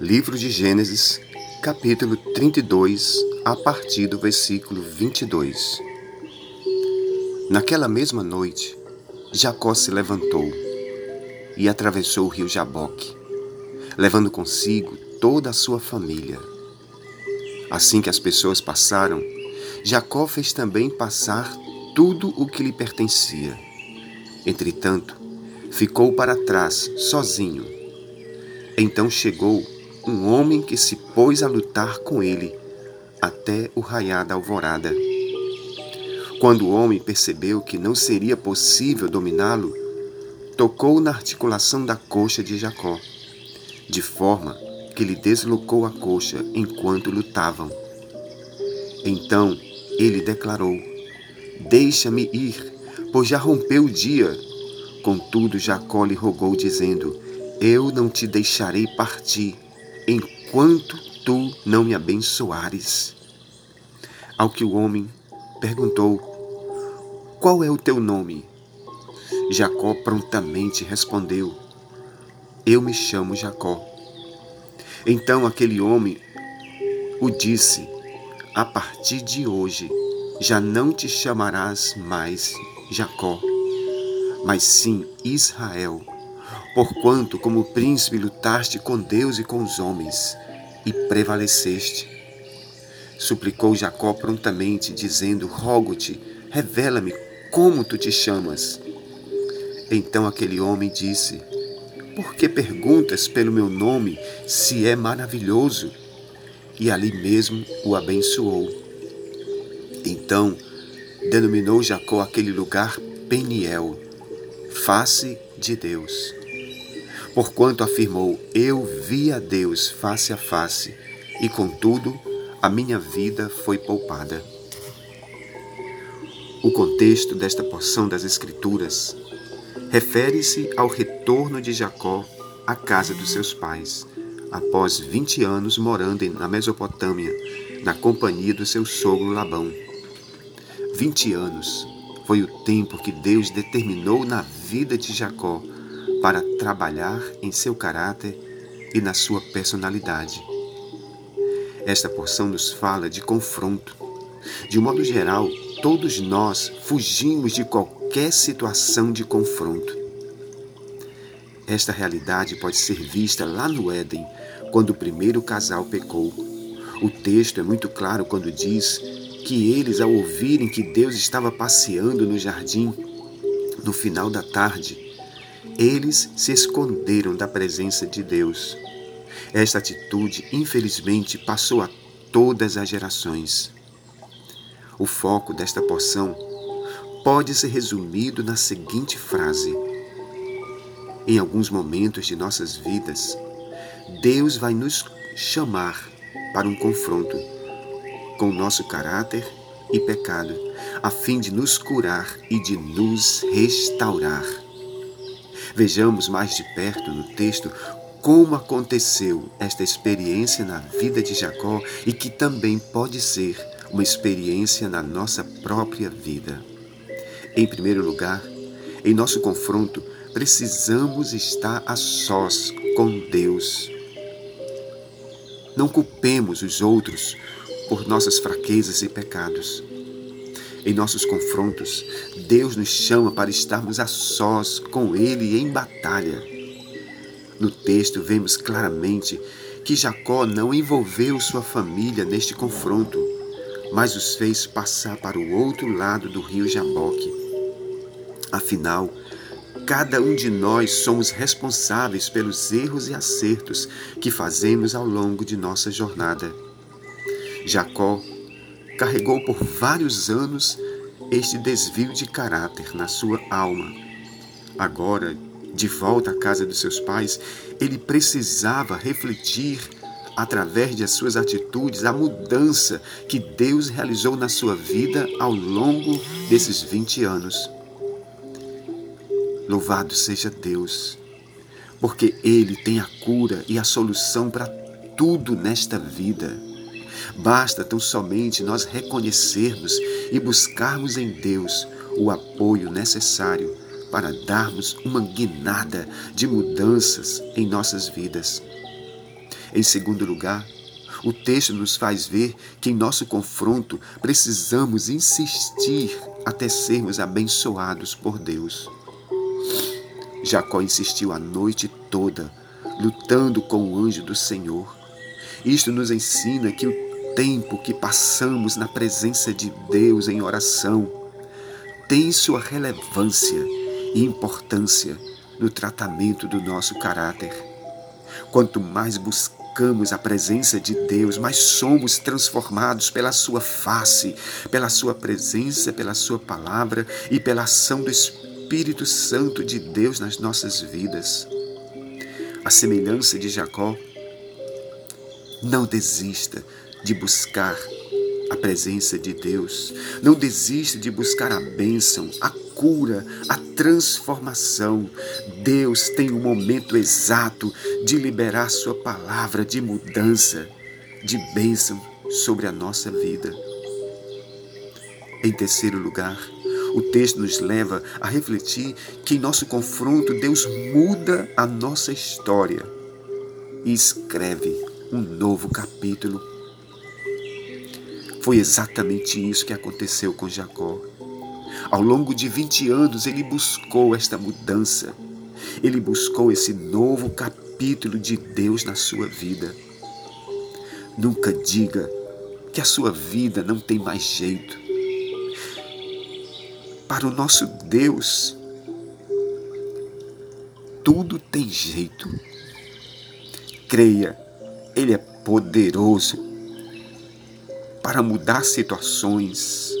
Livro de Gênesis, capítulo 32, a partir do versículo 22. Naquela mesma noite, Jacó se levantou e atravessou o rio Jaboque, levando consigo toda a sua família. Assim que as pessoas passaram, Jacó fez também passar tudo o que lhe pertencia. Entretanto, ficou para trás, sozinho. Então chegou um homem que se pôs a lutar com ele até o raiar da alvorada. Quando o homem percebeu que não seria possível dominá-lo, tocou na articulação da coxa de Jacó, de forma que lhe deslocou a coxa enquanto lutavam. Então ele declarou: Deixa-me ir, pois já rompeu o dia. Contudo, Jacó lhe rogou, dizendo: Eu não te deixarei partir, enquanto tu não me abençoares. Ao que o homem perguntou: Qual é o teu nome? Jacó prontamente respondeu: Eu me chamo Jacó. Então aquele homem o disse: A partir de hoje já não te chamarás mais Jacó, mas sim Israel, porquanto como príncipe lutaste com Deus e com os homens e prevaleceste. Suplicou Jacó prontamente, dizendo: Rogo-te, revela-me como tu te chamas. Então aquele homem disse: por que perguntas pelo meu nome, se é maravilhoso? E ali mesmo o abençoou. Então denominou Jacó aquele lugar Peniel, face de Deus. Porquanto afirmou: Eu vi a Deus face a face, e contudo a minha vida foi poupada. O contexto desta porção das Escrituras refere-se ao retorno de Jacó à casa dos seus pais, após 20 anos morando na Mesopotâmia, na companhia do seu sogro Labão. 20 anos foi o tempo que Deus determinou na vida de Jacó para trabalhar em seu caráter e na sua personalidade. Esta porção nos fala de confronto. De um modo geral, todos nós fugimos de qualquer situação de confronto. Esta realidade pode ser vista lá no Éden, quando o primeiro casal pecou. O texto é muito claro quando diz que eles, ao ouvirem que Deus estava passeando no jardim, no final da tarde, eles se esconderam da presença de Deus. Esta atitude, infelizmente, passou a todas as gerações. O foco desta porção pode ser resumido na seguinte frase: Em alguns momentos de nossas vidas, Deus vai nos chamar para um confronto com o nosso caráter e pecado, a fim de nos curar e de nos restaurar. Vejamos mais de perto no texto como aconteceu esta experiência na vida de Jacó e que também pode ser uma experiência na nossa própria vida. Em primeiro lugar, em nosso confronto, precisamos estar a sós com Deus. Não culpemos os outros por nossas fraquezas e pecados. Em nossos confrontos, Deus nos chama para estarmos a sós com Ele em batalha. No texto, vemos claramente que Jacó não envolveu sua família neste confronto, mas os fez passar para o outro lado do rio Jaboque. Afinal, cada um de nós somos responsáveis pelos erros e acertos que fazemos ao longo de nossa jornada. Jacó carregou por vários anos este desvio de caráter na sua alma. Agora, de volta à casa dos seus pais, ele precisava refletir através de suas atitudes a mudança que Deus realizou na sua vida ao longo desses 20 anos. Louvado seja Deus, porque Ele tem a cura e a solução para tudo nesta vida. Basta tão somente nós reconhecermos e buscarmos em Deus o apoio necessário para darmos uma guinada de mudanças em nossas vidas. Em segundo lugar, o texto nos faz ver que em nosso confronto precisamos insistir até sermos abençoados por Deus. Jacó insistiu a noite toda, lutando com o anjo do Senhor. Isto nos ensina que o tempo que passamos na presença de Deus em oração tem sua relevância e importância no tratamento do nosso caráter. Quanto mais buscamos a presença de Deus, mais somos transformados pela Sua face, pela Sua presença, pela Sua palavra e pela ação do Espírito Santo de Deus nas nossas vidas. A semelhança de Jacó, não desista de buscar a presença de Deus. Não desista de buscar a bênção, a cura, a transformação. Deus tem o um momento exato de liberar Sua palavra de mudança, de bênção sobre a nossa vida. Em terceiro lugar, o texto nos leva a refletir que em nosso confronto Deus muda a nossa história e escreve um novo capítulo foi exatamente isso que aconteceu com Jacó. Ao longo de 20 anos, ele buscou esta mudança. Ele buscou esse novo capítulo de Deus na sua vida. Nunca diga que a sua vida não tem mais jeito. Para o nosso Deus, tudo tem jeito. Creia, Ele é poderoso para mudar situações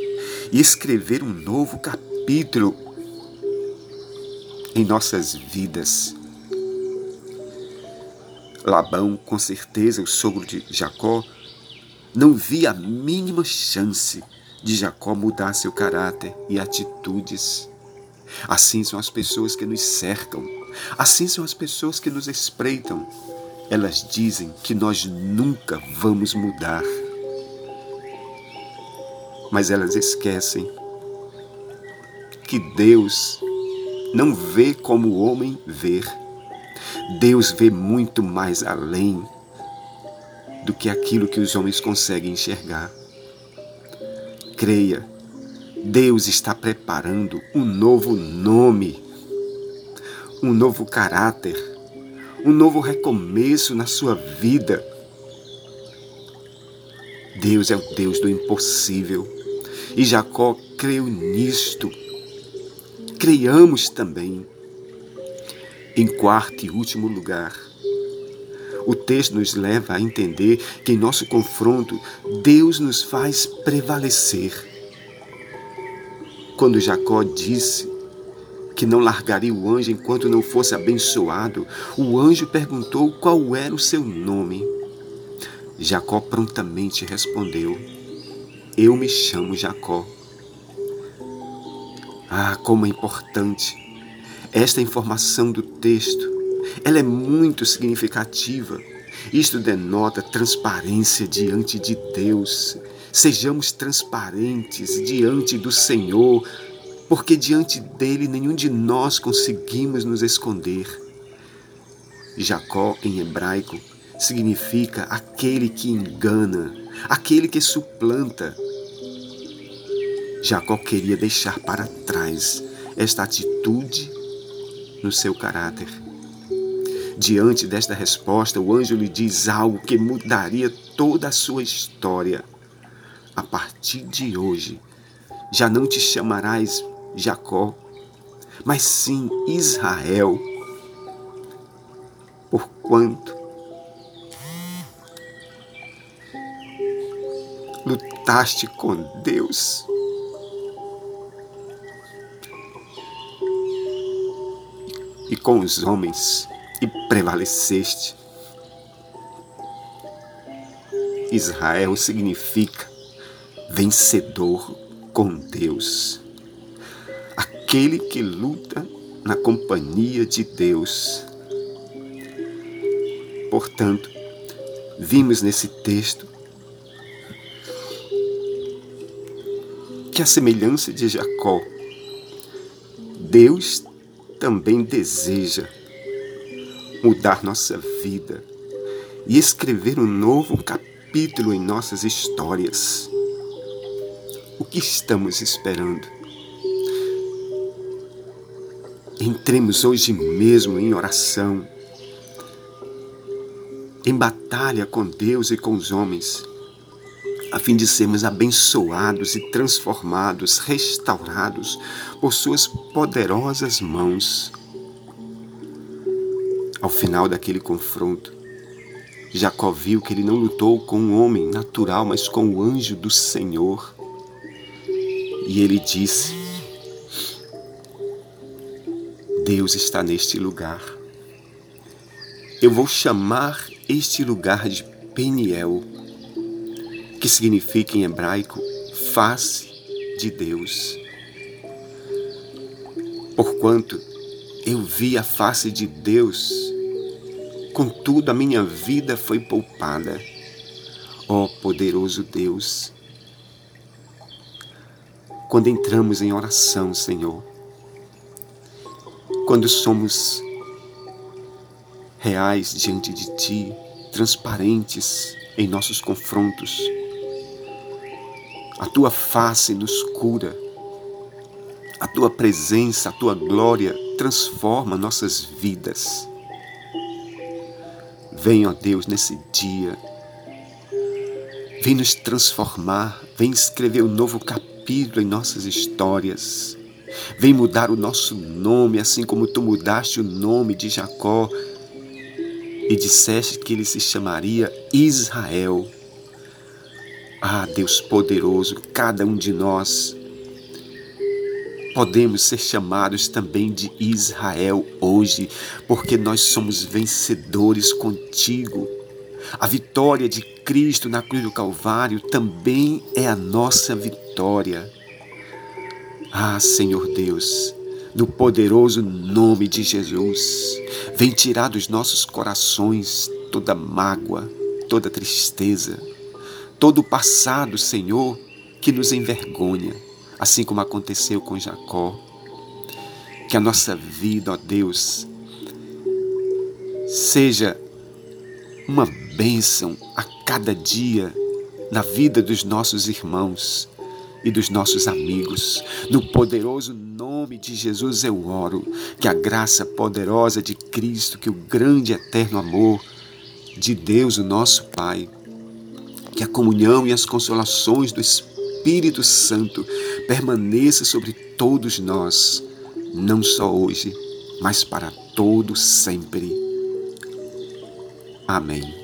e escrever um novo capítulo em nossas vidas. Labão, com certeza, o sogro de Jacó, não via a mínima chance de Jacó mudar seu caráter e atitudes. Assim são as pessoas que nos cercam, assim são as pessoas que nos espreitam. Elas dizem que nós nunca vamos mudar mas elas esquecem que Deus não vê como o homem vê. Deus vê muito mais além do que aquilo que os homens conseguem enxergar. Creia, Deus está preparando um novo nome, um novo caráter, um novo recomeço na sua vida. Deus é o Deus do impossível. E Jacó creu nisto. Creiamos também. Em quarto e último lugar, o texto nos leva a entender que em nosso confronto, Deus nos faz prevalecer. Quando Jacó disse que não largaria o anjo enquanto não fosse abençoado, o anjo perguntou qual era o seu nome. Jacó prontamente respondeu: eu me chamo Jacó. Ah, como é importante esta informação do texto. Ela é muito significativa. Isto denota transparência diante de Deus. Sejamos transparentes diante do Senhor, porque diante dele nenhum de nós conseguimos nos esconder. Jacó, em hebraico, significa aquele que engana, aquele que suplanta, Jacó queria deixar para trás esta atitude no seu caráter. Diante desta resposta, o anjo lhe diz algo que mudaria toda a sua história. A partir de hoje, já não te chamarás Jacó, mas sim Israel, porquanto lutaste com Deus e com os homens e prevaleceste. Israel significa vencedor com Deus. Aquele que luta na companhia de Deus. Portanto, vimos nesse texto que a semelhança de Jacó, Deus também deseja mudar nossa vida e escrever um novo capítulo em nossas histórias. O que estamos esperando? Entremos hoje mesmo em oração, em batalha com Deus e com os homens, a fim de sermos abençoados e transformados, restaurados por Suas poderosas mãos. Ao final daquele confronto, Jacó viu que ele não lutou com um homem natural, mas com o anjo do Senhor. E ele disse: Deus está neste lugar. Eu vou chamar este lugar de Peniel, que significa em hebraico face de Deus. Porquanto eu vi a face de Deus, contudo a minha vida foi poupada. Ó oh, poderoso Deus, quando entramos em oração, Senhor, quando somos reais diante de Ti, transparentes em nossos confrontos, a Tua face nos cura, a Tua presença, a Tua glória transforma nossas vidas. Vem, ó Deus, nesse dia, vem nos transformar, vem escrever um novo capítulo em nossas histórias. Vem mudar o nosso nome, assim como tu mudaste o nome de Jacó e disseste que ele se chamaria Israel. Ah, Deus poderoso, cada um de nós podemos ser chamados também de Israel hoje, porque nós somos vencedores contigo. A vitória de Cristo na cruz do Calvário também é a nossa vitória. Ah, Senhor Deus, no poderoso nome de Jesus, vem tirar dos nossos corações toda mágoa, toda tristeza, todo o passado, Senhor, que nos envergonha, assim como aconteceu com Jacó. Que a nossa vida, ó Deus, seja uma bênção a cada dia na vida dos nossos irmãos e dos nossos amigos. No poderoso nome de Jesus eu oro que a graça poderosa de Cristo, que o grande eterno amor de Deus, o nosso Pai, que a comunhão e as consolações do Espírito Santo permaneça sobre todos nós, não só hoje, mas para todo sempre. Amém.